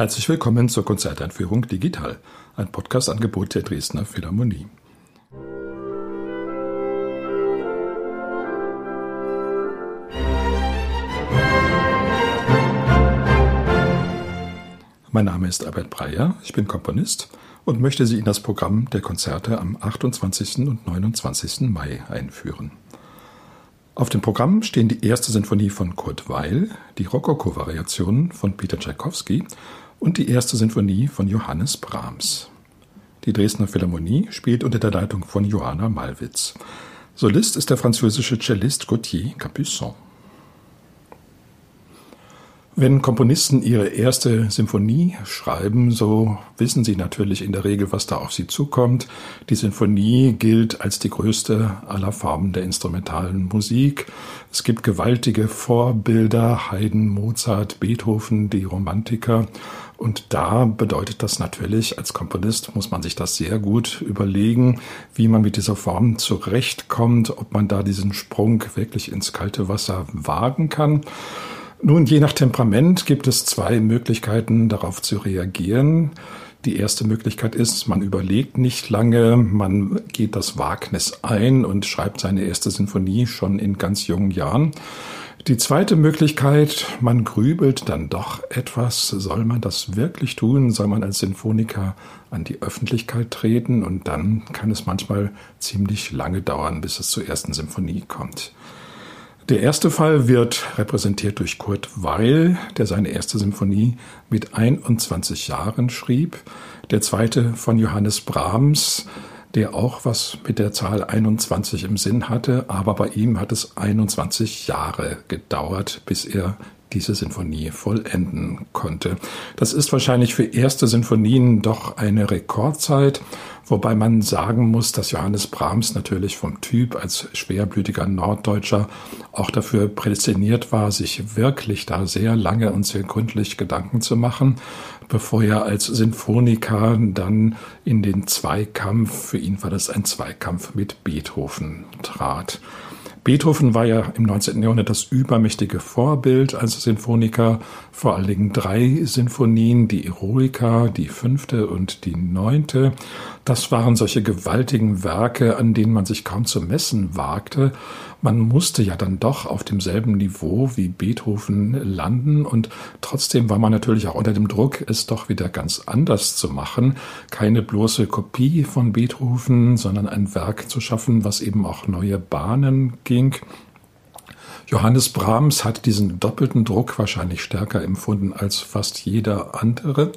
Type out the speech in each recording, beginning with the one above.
Herzlich willkommen zur Konzerteinführung Digital, ein Podcast-Angebot der Dresdner Philharmonie. Mein Name ist Albert Breyer, ich bin Komponist und möchte Sie in das Programm der Konzerte am 28. und 29. Mai einführen. Auf dem Programm stehen die erste Sinfonie von Kurt Weil, die Rokoko-Variationen von Peter Tschaikowski und die erste Sinfonie von Johannes Brahms. Die Dresdner Philharmonie spielt unter der Leitung von Johanna Malwitz. Solist ist der französische Cellist Gauthier Capuçon. Wenn Komponisten ihre erste Symphonie schreiben, so wissen sie natürlich in der Regel, was da auf sie zukommt. Die Sinfonie gilt als die größte aller Formen der instrumentalen Musik. Es gibt gewaltige Vorbilder, Haydn, Mozart, Beethoven, die Romantiker. Und da bedeutet das natürlich, als Komponist muss man sich das sehr gut überlegen, wie man mit dieser Form zurechtkommt, ob man da diesen Sprung wirklich ins kalte Wasser wagen kann. Nun, je nach Temperament gibt es zwei Möglichkeiten, darauf zu reagieren. Die erste Möglichkeit ist, man überlegt nicht lange, man geht das Wagnis ein und schreibt seine erste Sinfonie schon in ganz jungen Jahren. Die zweite Möglichkeit, man grübelt dann doch etwas. Soll man das wirklich tun? Soll man als Sinfoniker an die Öffentlichkeit treten? Und dann kann es manchmal ziemlich lange dauern, bis es zur ersten Sinfonie kommt. Der erste Fall wird repräsentiert durch Kurt Weil, der seine erste Symphonie mit 21 Jahren schrieb. Der zweite von Johannes Brahms, der auch was mit der Zahl 21 im Sinn hatte, aber bei ihm hat es 21 Jahre gedauert, bis er diese Sinfonie vollenden konnte. Das ist wahrscheinlich für erste Sinfonien doch eine Rekordzeit, wobei man sagen muss, dass Johannes Brahms natürlich vom Typ als schwerblütiger Norddeutscher auch dafür prädestiniert war, sich wirklich da sehr lange und sehr gründlich Gedanken zu machen, bevor er als Sinfoniker dann in den Zweikampf, für ihn war das ein Zweikampf mit Beethoven trat. Beethoven war ja im 19. Jahrhundert das übermächtige Vorbild als Sinfoniker, vor allen Dingen drei Sinfonien, die Eroica, die fünfte und die neunte. Das waren solche gewaltigen Werke, an denen man sich kaum zu messen wagte. Man musste ja dann doch auf demselben Niveau wie Beethoven landen und trotzdem war man natürlich auch unter dem Druck, es doch wieder ganz anders zu machen. Keine bloße Kopie von Beethoven, sondern ein Werk zu schaffen, was eben auch neue Bahnen ging. Johannes Brahms hat diesen doppelten Druck wahrscheinlich stärker empfunden als fast jeder andere.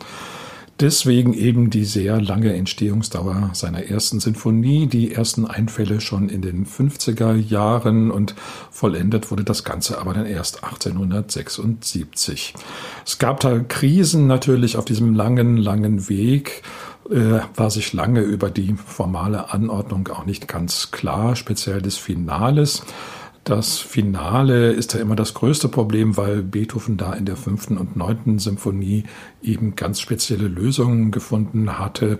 Deswegen eben die sehr lange Entstehungsdauer seiner ersten Sinfonie, die ersten Einfälle schon in den 50er Jahren und vollendet wurde das Ganze aber dann erst 1876. Es gab da Krisen natürlich auf diesem langen, langen Weg war sich lange über die formale Anordnung auch nicht ganz klar, speziell des Finales. Das Finale ist ja immer das größte Problem, weil Beethoven da in der fünften und neunten Symphonie eben ganz spezielle Lösungen gefunden hatte.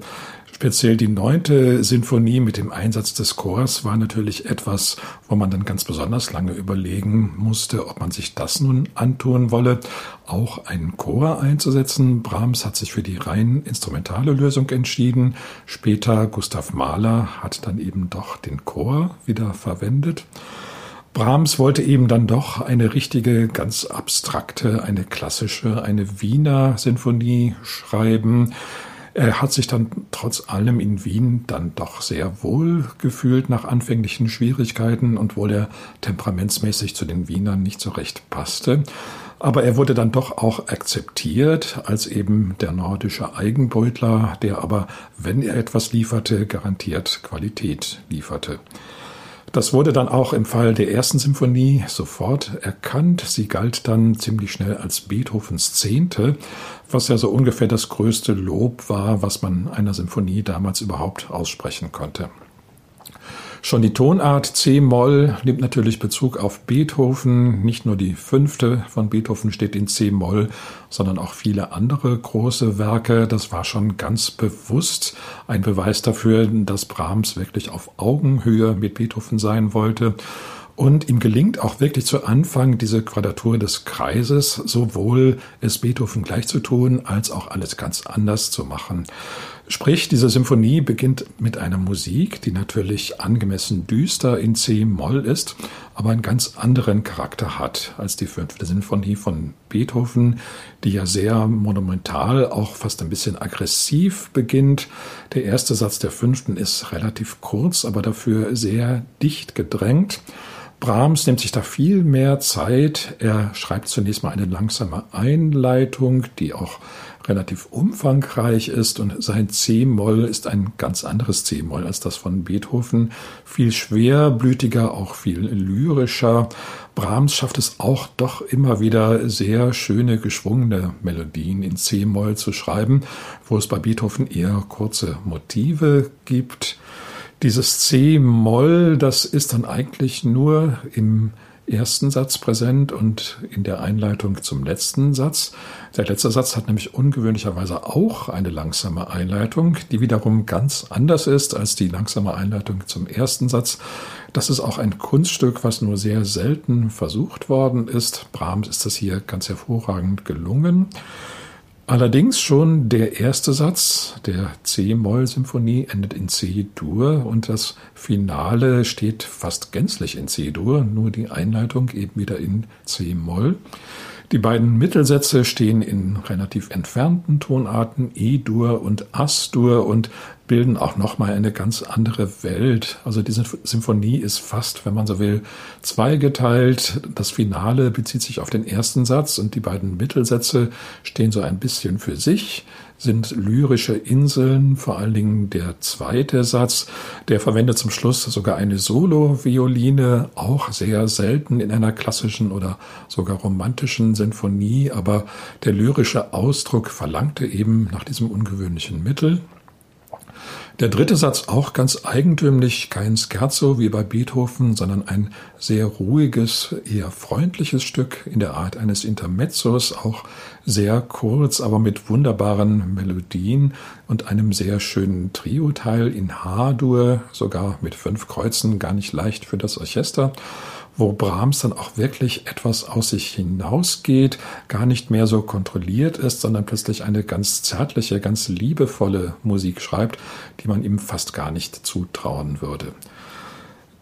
Speziell die neunte Sinfonie mit dem Einsatz des Chors war natürlich etwas, wo man dann ganz besonders lange überlegen musste, ob man sich das nun antun wolle, auch einen Chor einzusetzen. Brahms hat sich für die rein instrumentale Lösung entschieden. Später Gustav Mahler hat dann eben doch den Chor wieder verwendet. Brahms wollte eben dann doch eine richtige, ganz abstrakte, eine klassische, eine Wiener Sinfonie schreiben. Er hat sich dann trotz allem in Wien dann doch sehr wohl gefühlt nach anfänglichen Schwierigkeiten und wohl er temperamentsmäßig zu den Wienern nicht so recht passte. Aber er wurde dann doch auch akzeptiert als eben der nordische Eigenbeutler, der aber, wenn er etwas lieferte, garantiert Qualität lieferte. Das wurde dann auch im Fall der ersten Symphonie sofort erkannt. Sie galt dann ziemlich schnell als Beethovens Zehnte, was ja so ungefähr das größte Lob war, was man einer Symphonie damals überhaupt aussprechen konnte. Schon die Tonart C-Moll nimmt natürlich Bezug auf Beethoven. Nicht nur die fünfte von Beethoven steht in C-Moll, sondern auch viele andere große Werke. Das war schon ganz bewusst ein Beweis dafür, dass Brahms wirklich auf Augenhöhe mit Beethoven sein wollte. Und ihm gelingt auch wirklich zu Anfang diese Quadratur des Kreises, sowohl es Beethoven gleich zu tun, als auch alles ganz anders zu machen. Sprich, diese Symphonie beginnt mit einer Musik, die natürlich angemessen düster in C-Moll ist, aber einen ganz anderen Charakter hat als die fünfte Sinfonie von Beethoven, die ja sehr monumental, auch fast ein bisschen aggressiv beginnt. Der erste Satz der fünften ist relativ kurz, aber dafür sehr dicht gedrängt. Brahms nimmt sich da viel mehr Zeit. Er schreibt zunächst mal eine langsame Einleitung, die auch relativ umfangreich ist und sein C-Moll ist ein ganz anderes C-Moll als das von Beethoven. Viel schwerblütiger, auch viel lyrischer. Brahms schafft es auch doch immer wieder sehr schöne geschwungene Melodien in C-Moll zu schreiben, wo es bei Beethoven eher kurze Motive gibt. Dieses C-Moll, das ist dann eigentlich nur im ersten Satz präsent und in der Einleitung zum letzten Satz. Der letzte Satz hat nämlich ungewöhnlicherweise auch eine langsame Einleitung, die wiederum ganz anders ist als die langsame Einleitung zum ersten Satz. Das ist auch ein Kunststück, was nur sehr selten versucht worden ist. Brahms ist das hier ganz hervorragend gelungen. Allerdings schon der erste Satz der C-Moll-Symphonie endet in C-Dur und das Finale steht fast gänzlich in C-Dur, nur die Einleitung eben wieder in C-Moll. Die beiden Mittelsätze stehen in relativ entfernten Tonarten E-Dur und As-Dur und bilden auch nochmal eine ganz andere Welt. Also diese Symphonie ist fast, wenn man so will, zweigeteilt. Das Finale bezieht sich auf den ersten Satz und die beiden Mittelsätze stehen so ein bisschen für sich sind lyrische Inseln, vor allen Dingen der zweite Satz, der verwendet zum Schluss sogar eine Solo-Violine, auch sehr selten in einer klassischen oder sogar romantischen Sinfonie, aber der lyrische Ausdruck verlangte eben nach diesem ungewöhnlichen Mittel. Der dritte Satz auch ganz eigentümlich, kein Scherzo wie bei Beethoven, sondern ein sehr ruhiges, eher freundliches Stück in der Art eines Intermezzos, auch sehr kurz, aber mit wunderbaren Melodien und einem sehr schönen Trio-Teil in H-Dur, sogar mit fünf Kreuzen, gar nicht leicht für das Orchester wo Brahms dann auch wirklich etwas aus sich hinausgeht, gar nicht mehr so kontrolliert ist, sondern plötzlich eine ganz zärtliche, ganz liebevolle Musik schreibt, die man ihm fast gar nicht zutrauen würde.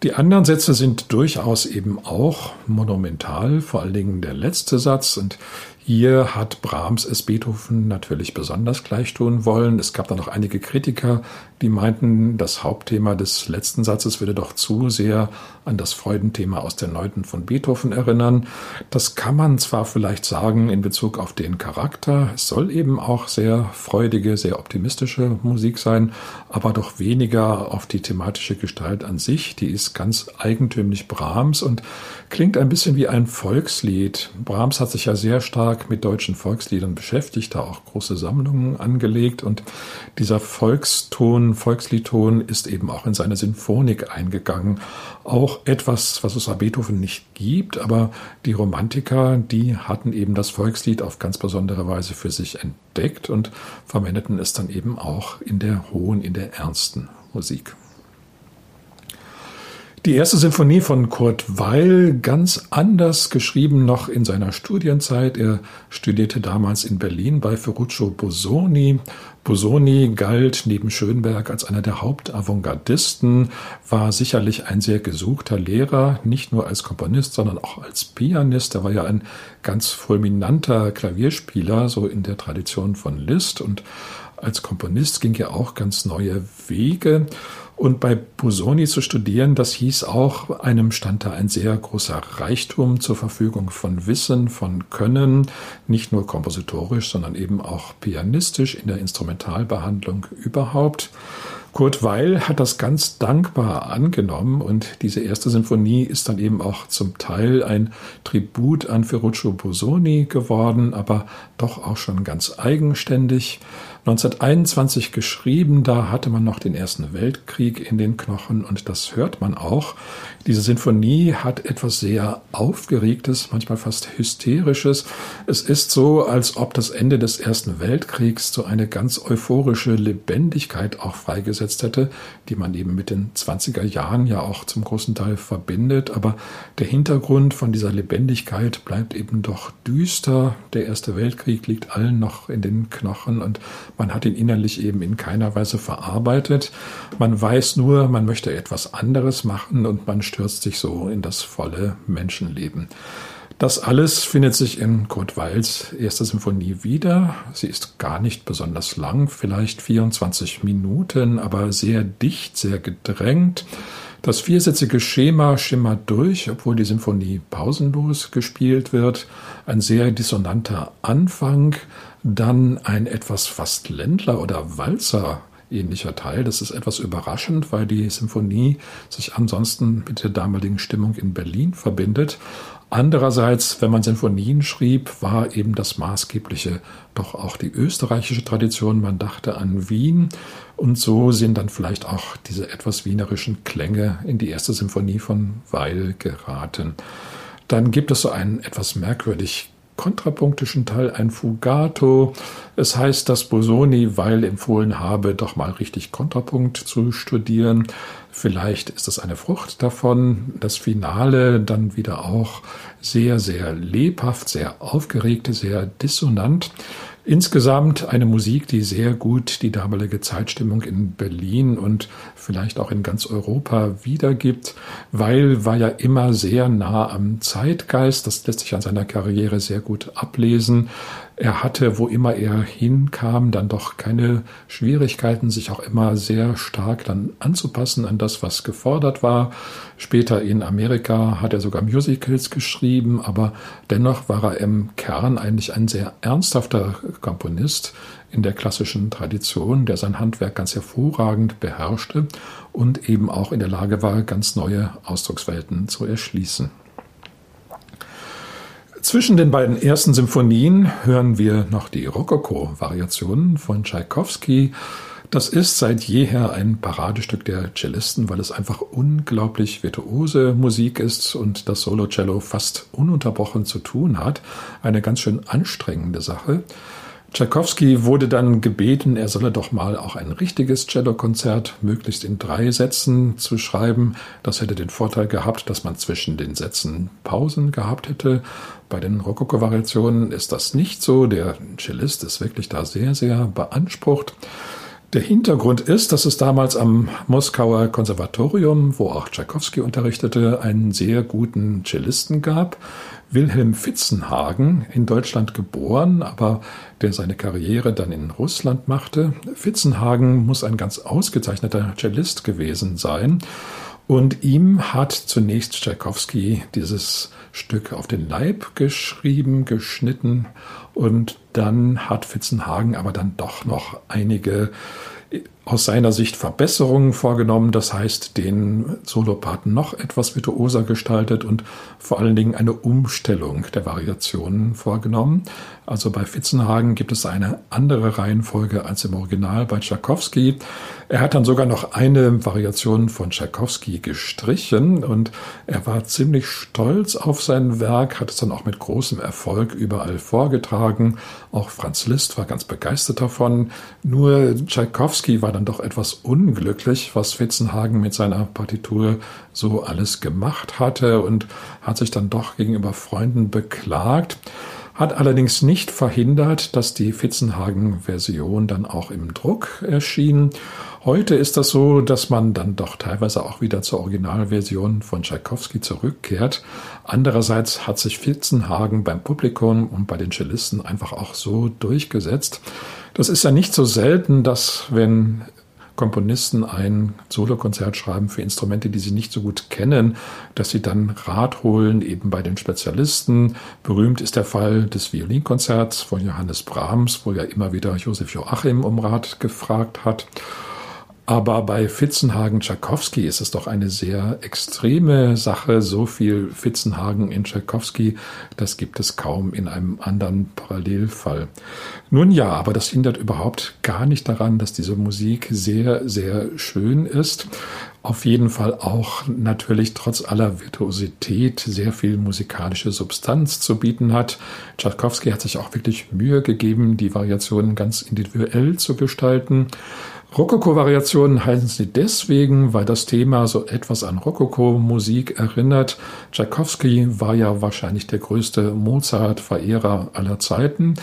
Die anderen Sätze sind durchaus eben auch monumental, vor allen Dingen der letzte Satz. Und hier hat Brahms es Beethoven natürlich besonders gleich tun wollen. Es gab da noch einige Kritiker, die meinten, das Hauptthema des letzten Satzes würde doch zu sehr an das Freudenthema aus der Neunten von Beethoven erinnern. Das kann man zwar vielleicht sagen in Bezug auf den Charakter, es soll eben auch sehr freudige, sehr optimistische Musik sein, aber doch weniger auf die thematische Gestalt an sich. Die ist ganz eigentümlich Brahms und klingt ein bisschen wie ein Volkslied. Brahms hat sich ja sehr stark mit deutschen Volksliedern beschäftigt, da auch große Sammlungen angelegt und dieser Volkston Volksliedton ist eben auch in seine Sinfonik eingegangen. Auch etwas, was es bei Beethoven nicht gibt, aber die Romantiker, die hatten eben das Volkslied auf ganz besondere Weise für sich entdeckt und verwendeten es dann eben auch in der hohen, in der ernsten Musik. Die erste Sinfonie von Kurt Weil, ganz anders geschrieben noch in seiner Studienzeit. Er studierte damals in Berlin bei Ferruccio Bosoni. Bosoni galt neben Schönberg als einer der Hauptavantgardisten, war sicherlich ein sehr gesuchter Lehrer, nicht nur als Komponist, sondern auch als Pianist. Er war ja ein ganz fulminanter Klavierspieler, so in der Tradition von Liszt und als Komponist ging er auch ganz neue Wege. Und bei Busoni zu studieren, das hieß auch, einem stand da ein sehr großer Reichtum zur Verfügung von Wissen, von Können, nicht nur kompositorisch, sondern eben auch pianistisch in der Instrumentalbehandlung überhaupt. Kurt Weil hat das ganz dankbar angenommen und diese erste Sinfonie ist dann eben auch zum Teil ein Tribut an Ferruccio Busoni geworden, aber doch auch schon ganz eigenständig. 1921 geschrieben, da hatte man noch den Ersten Weltkrieg in den Knochen und das hört man auch. Diese Sinfonie hat etwas sehr Aufgeregtes, manchmal fast Hysterisches. Es ist so, als ob das Ende des Ersten Weltkriegs so eine ganz euphorische Lebendigkeit auch freigesetzt hätte, die man eben mit den 20er Jahren ja auch zum großen Teil verbindet. Aber der Hintergrund von dieser Lebendigkeit bleibt eben doch düster. Der Erste Weltkrieg liegt allen noch in den Knochen und man hat ihn innerlich eben in keiner Weise verarbeitet. Man weiß nur, man möchte etwas anderes machen und man stürzt sich so in das volle Menschenleben. Das alles findet sich in Kurt Weils erster Symphonie wieder. Sie ist gar nicht besonders lang, vielleicht 24 Minuten, aber sehr dicht, sehr gedrängt. Das viersätzige Schema schimmert durch, obwohl die Symphonie pausenlos gespielt wird. Ein sehr dissonanter Anfang, dann ein etwas fast Ländler oder Walzer ähnlicher Teil. Das ist etwas überraschend, weil die Symphonie sich ansonsten mit der damaligen Stimmung in Berlin verbindet. Andererseits, wenn man Sinfonien schrieb, war eben das Maßgebliche doch auch die österreichische Tradition. Man dachte an Wien und so sind dann vielleicht auch diese etwas wienerischen Klänge in die erste Symphonie von Weil geraten. Dann gibt es so einen etwas merkwürdig kontrapunktischen Teil ein Fugato. Es heißt, dass Bosoni weil empfohlen habe, doch mal richtig Kontrapunkt zu studieren. Vielleicht ist es eine Frucht davon. Das Finale dann wieder auch sehr, sehr lebhaft, sehr aufgeregt, sehr dissonant. Insgesamt eine Musik, die sehr gut die damalige Zeitstimmung in Berlin und vielleicht auch in ganz Europa wiedergibt, weil war ja immer sehr nah am Zeitgeist. Das lässt sich an seiner Karriere sehr gut ablesen. Er hatte, wo immer er hinkam, dann doch keine Schwierigkeiten, sich auch immer sehr stark dann anzupassen an das, was gefordert war. Später in Amerika hat er sogar Musicals geschrieben, aber dennoch war er im Kern eigentlich ein sehr ernsthafter Komponist in der klassischen Tradition, der sein Handwerk ganz hervorragend beherrschte und eben auch in der Lage war, ganz neue Ausdruckswelten zu erschließen. Zwischen den beiden ersten Symphonien hören wir noch die Rokoko-Variationen von Tschaikowski. Das ist seit jeher ein Paradestück der Cellisten, weil es einfach unglaublich virtuose Musik ist und das Solo-Cello fast ununterbrochen zu tun hat. Eine ganz schön anstrengende Sache. Tchaikovsky wurde dann gebeten, er solle doch mal auch ein richtiges Cellokonzert möglichst in drei Sätzen zu schreiben. Das hätte den Vorteil gehabt, dass man zwischen den Sätzen Pausen gehabt hätte. Bei den Rokoko-Variationen ist das nicht so. Der Cellist ist wirklich da sehr, sehr beansprucht. Der Hintergrund ist, dass es damals am Moskauer Konservatorium, wo auch Tchaikovsky unterrichtete, einen sehr guten Cellisten gab. Wilhelm Fitzenhagen, in Deutschland geboren, aber der seine Karriere dann in Russland machte. Fitzenhagen muss ein ganz ausgezeichneter Cellist gewesen sein. Und ihm hat zunächst Tchaikovsky dieses Stück auf den Leib geschrieben, geschnitten und dann hat Fitzenhagen aber dann doch noch einige aus seiner Sicht Verbesserungen vorgenommen, das heißt den Soloparten noch etwas virtuoser gestaltet und vor allen Dingen eine Umstellung der Variationen vorgenommen. Also bei Fitzenhagen gibt es eine andere Reihenfolge als im Original bei Tchaikovsky. Er hat dann sogar noch eine Variation von Tchaikovsky gestrichen und er war ziemlich stolz auf sein Werk, hat es dann auch mit großem Erfolg überall vorgetragen. Auch Franz Liszt war ganz begeistert davon. Nur Tchaikovsky war dann doch etwas unglücklich, was Fitzenhagen mit seiner Partitur so alles gemacht hatte und hat sich dann doch gegenüber Freunden beklagt hat allerdings nicht verhindert, dass die Fitzenhagen-Version dann auch im Druck erschien. Heute ist das so, dass man dann doch teilweise auch wieder zur Originalversion von Tschaikowski zurückkehrt. Andererseits hat sich Fitzenhagen beim Publikum und bei den Cellisten einfach auch so durchgesetzt. Das ist ja nicht so selten, dass wenn Komponisten ein Solokonzert schreiben für Instrumente, die sie nicht so gut kennen, dass sie dann Rat holen, eben bei den Spezialisten. Berühmt ist der Fall des Violinkonzerts von Johannes Brahms, wo ja immer wieder Josef Joachim um Rat gefragt hat. Aber bei Fitzenhagen Tschaikowski ist es doch eine sehr extreme Sache. So viel Fitzenhagen in Tschaikowski, das gibt es kaum in einem anderen Parallelfall. Nun ja, aber das hindert überhaupt gar nicht daran, dass diese Musik sehr, sehr schön ist. Auf jeden Fall auch natürlich trotz aller Virtuosität sehr viel musikalische Substanz zu bieten hat. Tschaikowski hat sich auch wirklich Mühe gegeben, die Variationen ganz individuell zu gestalten. Rokoko-Variationen heißen sie deswegen, weil das Thema so etwas an Rokoko-Musik erinnert. Tchaikovsky war ja wahrscheinlich der größte Mozart-Verehrer aller Zeiten.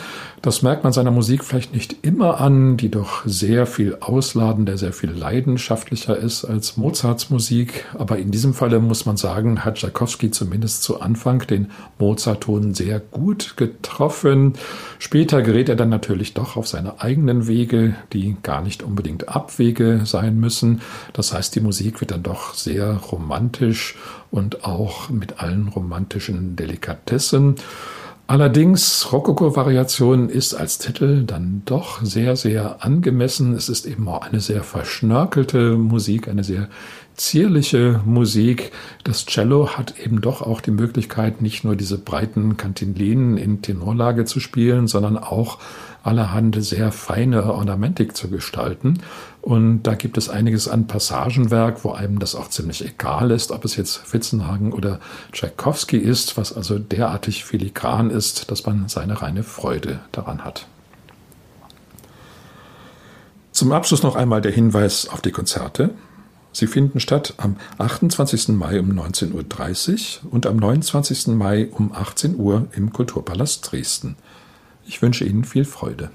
Das merkt man seiner Musik vielleicht nicht immer an, die doch sehr viel ausladender, sehr viel leidenschaftlicher ist als Mozarts Musik. Aber in diesem Falle muss man sagen, hat Tchaikovsky zumindest zu Anfang den Mozart-Ton sehr gut getroffen. Später gerät er dann natürlich doch auf seine eigenen Wege, die gar nicht unbedingt unbedingt Abwege sein müssen. Das heißt, die Musik wird dann doch sehr romantisch und auch mit allen romantischen Delikatessen. Allerdings, Rokoko-Variation ist als Titel dann doch sehr, sehr angemessen. Es ist eben auch eine sehr verschnörkelte Musik, eine sehr zierliche Musik. Das Cello hat eben doch auch die Möglichkeit, nicht nur diese breiten Kantilenen in Tenorlage zu spielen, sondern auch allerhand sehr feine Ornamentik zu gestalten. Und da gibt es einiges an Passagenwerk, wo einem das auch ziemlich egal ist, ob es jetzt Fitzenhagen oder Tchaikovsky ist, was also derartig filigran ist, dass man seine reine Freude daran hat. Zum Abschluss noch einmal der Hinweis auf die Konzerte. Sie finden statt am 28. Mai um 19.30 Uhr und am 29. Mai um 18 Uhr im Kulturpalast Dresden. Ich wünsche Ihnen viel Freude.